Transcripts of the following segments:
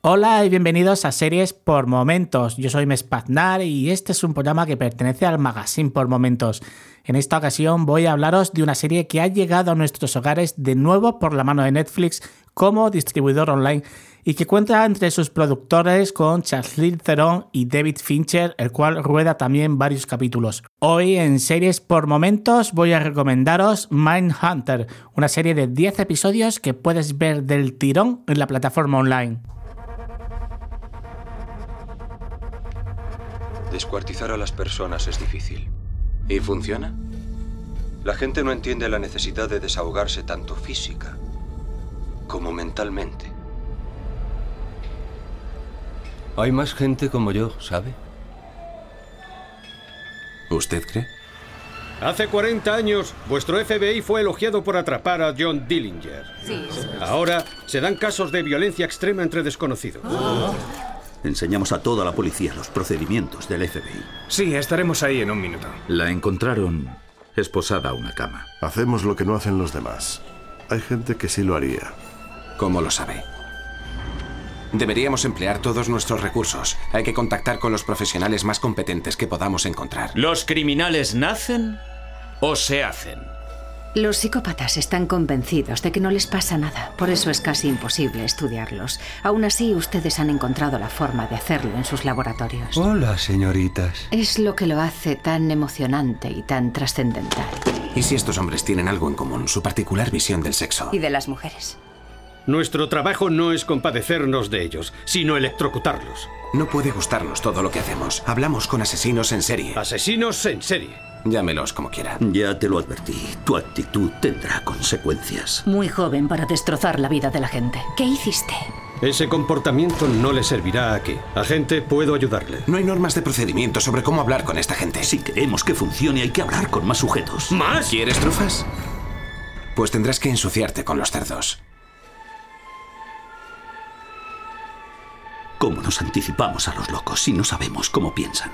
Hola y bienvenidos a Series por Momentos. Yo soy Mespaznar y este es un programa que pertenece al Magazine por Momentos. En esta ocasión voy a hablaros de una serie que ha llegado a nuestros hogares de nuevo por la mano de Netflix como distribuidor online y que cuenta entre sus productores con Charles Theron y David Fincher, el cual rueda también varios capítulos. Hoy en Series por Momentos voy a recomendaros Mindhunter, una serie de 10 episodios que puedes ver del tirón en la plataforma online. Descuartizar a las personas es difícil. ¿Y funciona? La gente no entiende la necesidad de desahogarse tanto física como mentalmente. Hay más gente como yo, ¿sabe? ¿Usted cree? Hace 40 años, vuestro FBI fue elogiado por atrapar a John Dillinger. Ahora se dan casos de violencia extrema entre desconocidos. Enseñamos a toda la policía los procedimientos del FBI. Sí, estaremos ahí en un minuto. La encontraron esposada a una cama. Hacemos lo que no hacen los demás. Hay gente que sí lo haría. ¿Cómo lo sabe? Deberíamos emplear todos nuestros recursos. Hay que contactar con los profesionales más competentes que podamos encontrar. ¿Los criminales nacen o se hacen? Los psicópatas están convencidos de que no les pasa nada, por eso es casi imposible estudiarlos. Aún así, ustedes han encontrado la forma de hacerlo en sus laboratorios. Hola, señoritas. Es lo que lo hace tan emocionante y tan trascendental. ¿Y si estos hombres tienen algo en común? Su particular visión del sexo. Y de las mujeres. Nuestro trabajo no es compadecernos de ellos, sino electrocutarlos. No puede gustarnos todo lo que hacemos. Hablamos con asesinos en serie. Asesinos en serie. Llámelos como quiera. Ya te lo advertí. Tu actitud tendrá consecuencias. Muy joven para destrozar la vida de la gente. ¿Qué hiciste? Ese comportamiento no le servirá aquí. Agente, puedo ayudarle. No hay normas de procedimiento sobre cómo hablar con esta gente. Si queremos que funcione, hay que hablar con más sujetos. ¿Más? ¿Quieres trufas? Pues tendrás que ensuciarte con los cerdos. ¿Cómo nos anticipamos a los locos si no sabemos cómo piensan?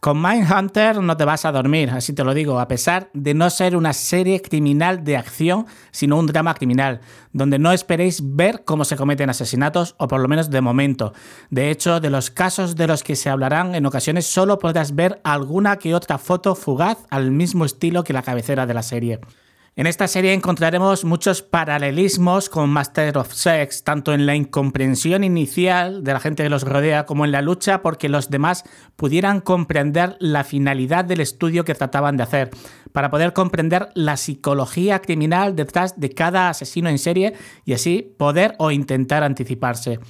Con Mindhunter no te vas a dormir, así te lo digo, a pesar de no ser una serie criminal de acción, sino un drama criminal, donde no esperéis ver cómo se cometen asesinatos, o por lo menos de momento. De hecho, de los casos de los que se hablarán, en ocasiones solo podrás ver alguna que otra foto fugaz al mismo estilo que la cabecera de la serie. En esta serie encontraremos muchos paralelismos con Master of Sex, tanto en la incomprensión inicial de la gente que los rodea como en la lucha porque los demás pudieran comprender la finalidad del estudio que trataban de hacer, para poder comprender la psicología criminal detrás de cada asesino en serie y así poder o intentar anticiparse.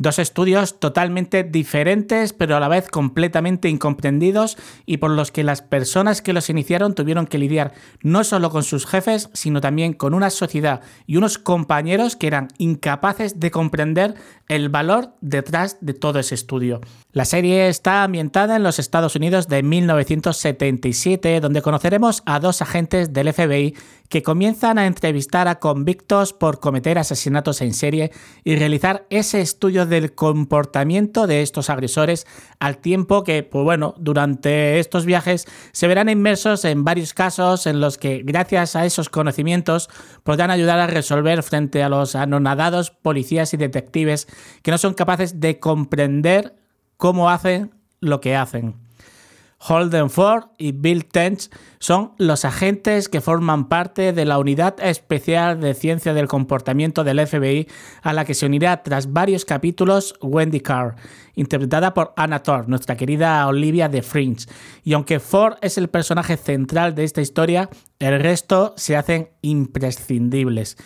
Dos estudios totalmente diferentes, pero a la vez completamente incomprendidos y por los que las personas que los iniciaron tuvieron que lidiar no solo con sus jefes, sino también con una sociedad y unos compañeros que eran incapaces de comprender el valor detrás de todo ese estudio. La serie está ambientada en los Estados Unidos de 1977, donde conoceremos a dos agentes del FBI que comienzan a entrevistar a convictos por cometer asesinatos en serie y realizar ese estudio del comportamiento de estos agresores al tiempo que, pues bueno, durante estos viajes se verán inmersos en varios casos en los que, gracias a esos conocimientos, podrán ayudar a resolver frente a los anonadados policías y detectives que no son capaces de comprender cómo hacen lo que hacen. Holden Ford y Bill Tench son los agentes que forman parte de la Unidad Especial de Ciencia del Comportamiento del FBI, a la que se unirá tras varios capítulos Wendy Carr, interpretada por Anna Thor, nuestra querida Olivia de Fringe. Y aunque Ford es el personaje central de esta historia, el resto se hacen imprescindibles.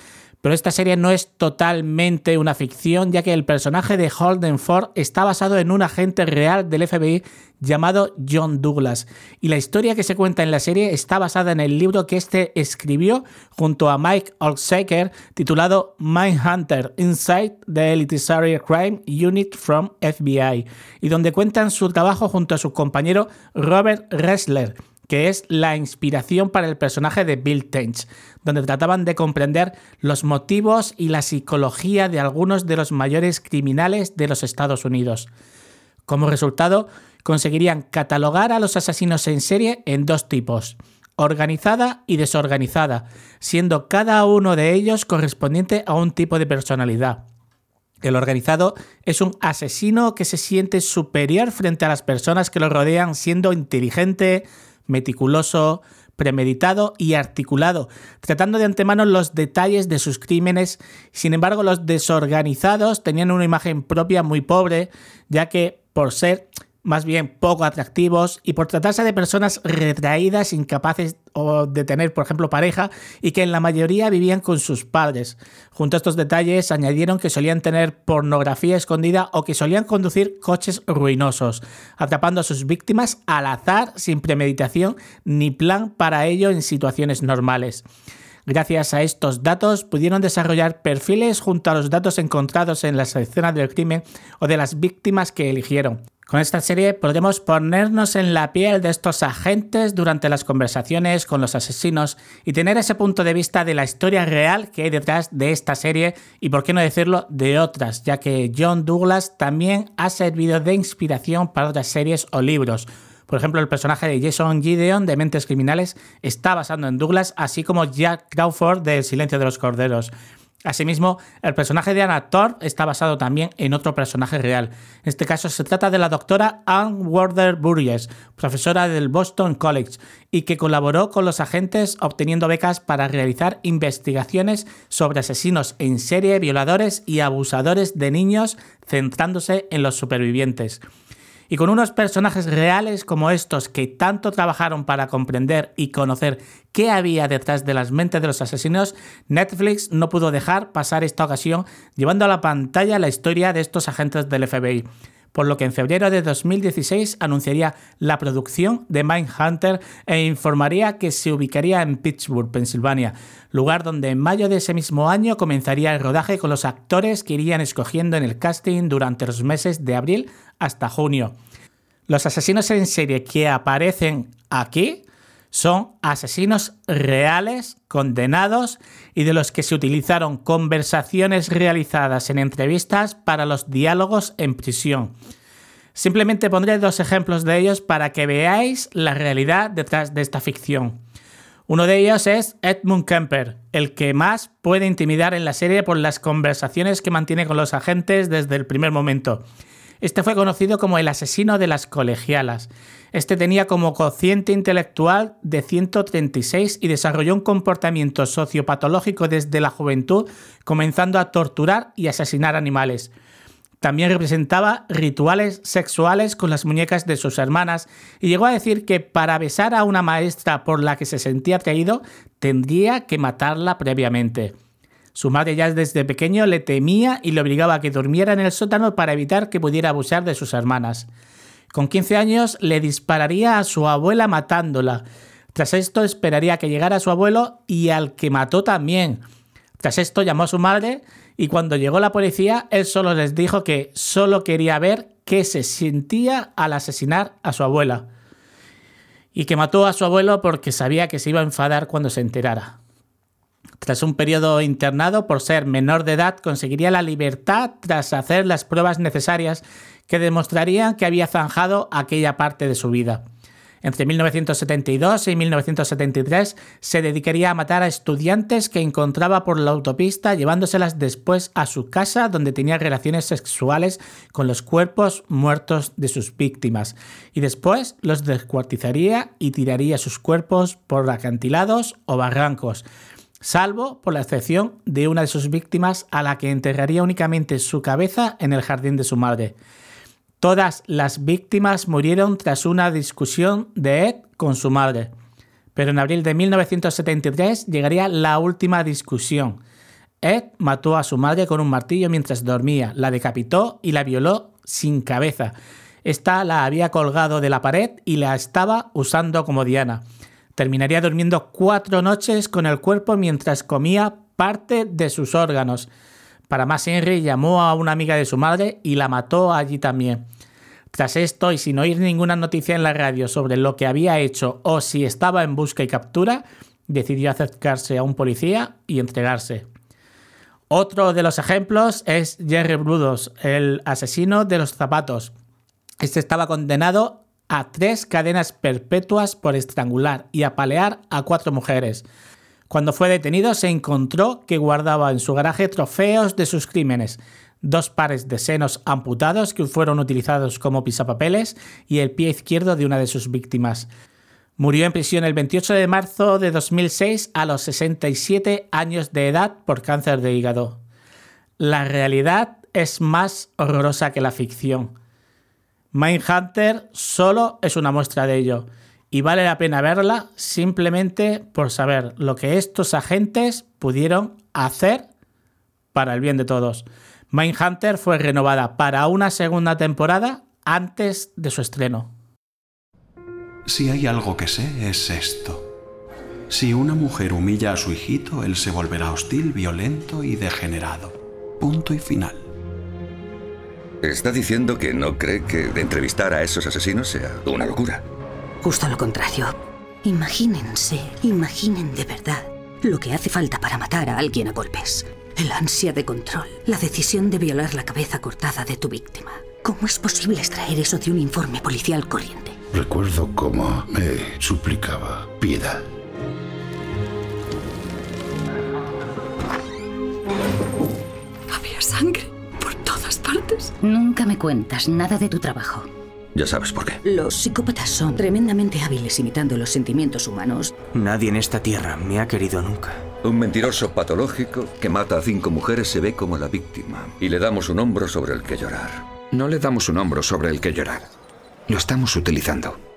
Pero esta serie no es totalmente una ficción, ya que el personaje de Holden Ford está basado en un agente real del FBI llamado John Douglas. Y la historia que se cuenta en la serie está basada en el libro que este escribió junto a Mike Olsaker titulado Mindhunter Inside the Elitizary Crime Unit from FBI, y donde cuentan su trabajo junto a su compañero Robert Ressler que es la inspiración para el personaje de Bill Tench, donde trataban de comprender los motivos y la psicología de algunos de los mayores criminales de los Estados Unidos. Como resultado, conseguirían catalogar a los asesinos en serie en dos tipos, organizada y desorganizada, siendo cada uno de ellos correspondiente a un tipo de personalidad. El organizado es un asesino que se siente superior frente a las personas que lo rodean, siendo inteligente, meticuloso, premeditado y articulado, tratando de antemano los detalles de sus crímenes. Sin embargo, los desorganizados tenían una imagen propia muy pobre, ya que por ser más bien poco atractivos y por tratarse de personas retraídas, incapaces de tener, por ejemplo, pareja y que en la mayoría vivían con sus padres. Junto a estos detalles añadieron que solían tener pornografía escondida o que solían conducir coches ruinosos, atrapando a sus víctimas al azar sin premeditación ni plan para ello en situaciones normales. Gracias a estos datos pudieron desarrollar perfiles junto a los datos encontrados en las escenas del crimen o de las víctimas que eligieron. Con esta serie podemos ponernos en la piel de estos agentes durante las conversaciones con los asesinos y tener ese punto de vista de la historia real que hay detrás de esta serie y, por qué no decirlo, de otras, ya que John Douglas también ha servido de inspiración para otras series o libros. Por ejemplo, el personaje de Jason Gideon de Mentes Criminales está basado en Douglas, así como Jack Crawford de El Silencio de los Corderos. Asimismo, el personaje de Anna Thorpe está basado también en otro personaje real. En este caso se trata de la doctora Anne Warder Burgess, profesora del Boston College, y que colaboró con los agentes obteniendo becas para realizar investigaciones sobre asesinos en serie, violadores y abusadores de niños, centrándose en los supervivientes. Y con unos personajes reales como estos que tanto trabajaron para comprender y conocer qué había detrás de las mentes de los asesinos, Netflix no pudo dejar pasar esta ocasión llevando a la pantalla la historia de estos agentes del FBI por lo que en febrero de 2016 anunciaría la producción de Mindhunter e informaría que se ubicaría en Pittsburgh, Pensilvania, lugar donde en mayo de ese mismo año comenzaría el rodaje con los actores que irían escogiendo en el casting durante los meses de abril hasta junio. Los asesinos en serie que aparecen aquí son asesinos reales, condenados y de los que se utilizaron conversaciones realizadas en entrevistas para los diálogos en prisión. Simplemente pondré dos ejemplos de ellos para que veáis la realidad detrás de esta ficción. Uno de ellos es Edmund Kemper, el que más puede intimidar en la serie por las conversaciones que mantiene con los agentes desde el primer momento. Este fue conocido como el asesino de las colegialas. Este tenía como cociente intelectual de 136 y desarrolló un comportamiento sociopatológico desde la juventud, comenzando a torturar y asesinar animales. También representaba rituales sexuales con las muñecas de sus hermanas y llegó a decir que para besar a una maestra por la que se sentía atraído tendría que matarla previamente. Su madre ya desde pequeño le temía y le obligaba a que durmiera en el sótano para evitar que pudiera abusar de sus hermanas. Con 15 años le dispararía a su abuela matándola. Tras esto esperaría que llegara su abuelo y al que mató también. Tras esto llamó a su madre y cuando llegó la policía él solo les dijo que solo quería ver qué se sentía al asesinar a su abuela. Y que mató a su abuelo porque sabía que se iba a enfadar cuando se enterara. Tras un periodo internado por ser menor de edad, conseguiría la libertad tras hacer las pruebas necesarias que demostrarían que había zanjado aquella parte de su vida. Entre 1972 y 1973 se dedicaría a matar a estudiantes que encontraba por la autopista llevándoselas después a su casa donde tenía relaciones sexuales con los cuerpos muertos de sus víctimas y después los descuartizaría y tiraría sus cuerpos por acantilados o barrancos, salvo por la excepción de una de sus víctimas a la que enterraría únicamente su cabeza en el jardín de su madre. Todas las víctimas murieron tras una discusión de Ed con su madre. Pero en abril de 1973 llegaría la última discusión. Ed mató a su madre con un martillo mientras dormía, la decapitó y la violó sin cabeza. Esta la había colgado de la pared y la estaba usando como diana. Terminaría durmiendo cuatro noches con el cuerpo mientras comía parte de sus órganos. Para más Henry llamó a una amiga de su madre y la mató allí también. Tras esto, y sin oír ninguna noticia en la radio sobre lo que había hecho o si estaba en busca y captura, decidió acercarse a un policía y entregarse. Otro de los ejemplos es Jerry Brudos, el asesino de los zapatos. Este estaba condenado a tres cadenas perpetuas por estrangular y apalear a cuatro mujeres. Cuando fue detenido se encontró que guardaba en su garaje trofeos de sus crímenes, dos pares de senos amputados que fueron utilizados como pisapapeles y el pie izquierdo de una de sus víctimas. Murió en prisión el 28 de marzo de 2006 a los 67 años de edad por cáncer de hígado. La realidad es más horrorosa que la ficción. Mindhunter solo es una muestra de ello y vale la pena verla simplemente por saber lo que estos agentes pudieron hacer para el bien de todos. Mindhunter fue renovada para una segunda temporada antes de su estreno. Si hay algo que sé es esto. Si una mujer humilla a su hijito, él se volverá hostil, violento y degenerado. Punto y final. Está diciendo que no cree que entrevistar a esos asesinos sea una locura. Justo lo contrario. Imagínense, imaginen de verdad lo que hace falta para matar a alguien a golpes. El ansia de control, la decisión de violar la cabeza cortada de tu víctima. ¿Cómo es posible extraer eso de un informe policial corriente? Recuerdo cómo me suplicaba piedad. Había sangre Nunca me cuentas nada de tu trabajo. Ya sabes por qué. Los psicópatas son tremendamente hábiles imitando los sentimientos humanos. Nadie en esta tierra me ha querido nunca. Un mentiroso patológico que mata a cinco mujeres se ve como la víctima y le damos un hombro sobre el que llorar. No le damos un hombro sobre el que llorar. Lo estamos utilizando.